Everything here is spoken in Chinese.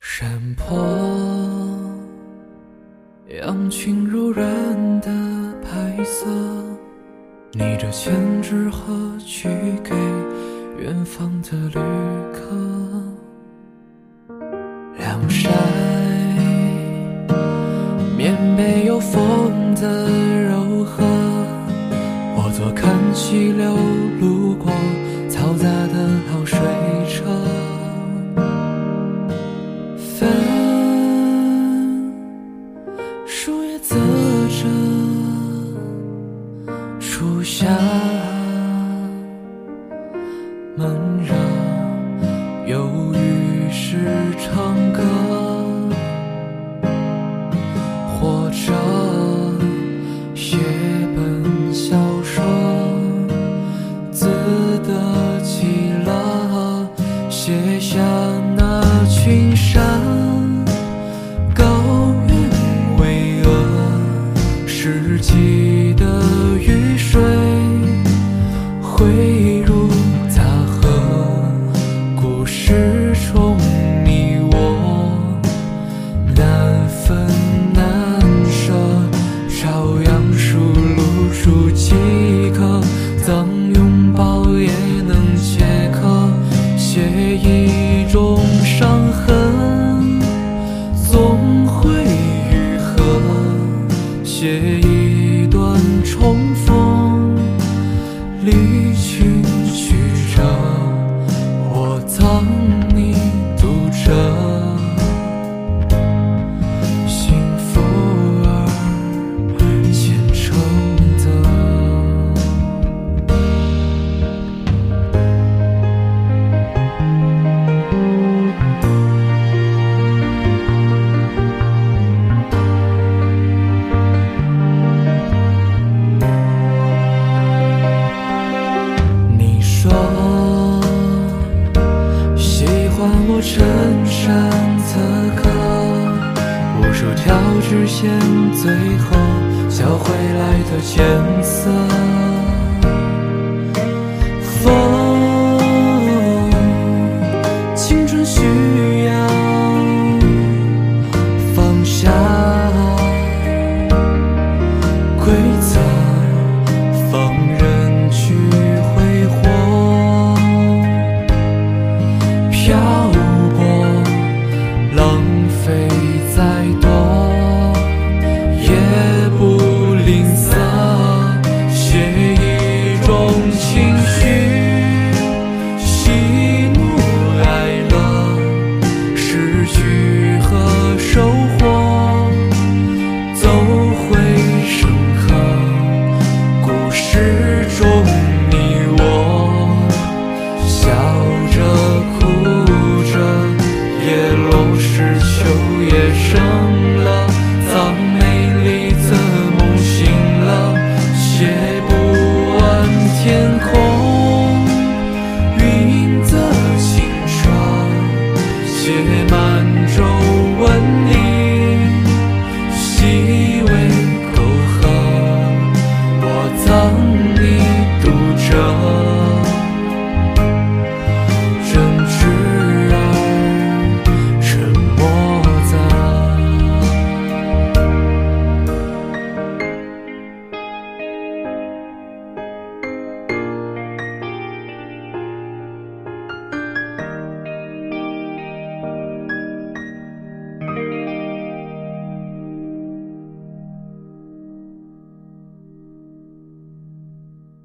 山坡，羊群柔软的白色，逆着千纸鹤去给远方的旅客。凉晒，棉被有风的柔和，我坐看溪流想汇入杂河，故事中你我难分难舍，朝阳树露出几颗，当拥抱也能解渴，写一种伤痕，实现最后，笑会来的浅色风，青春需要放下规则，放任去挥霍。漂。me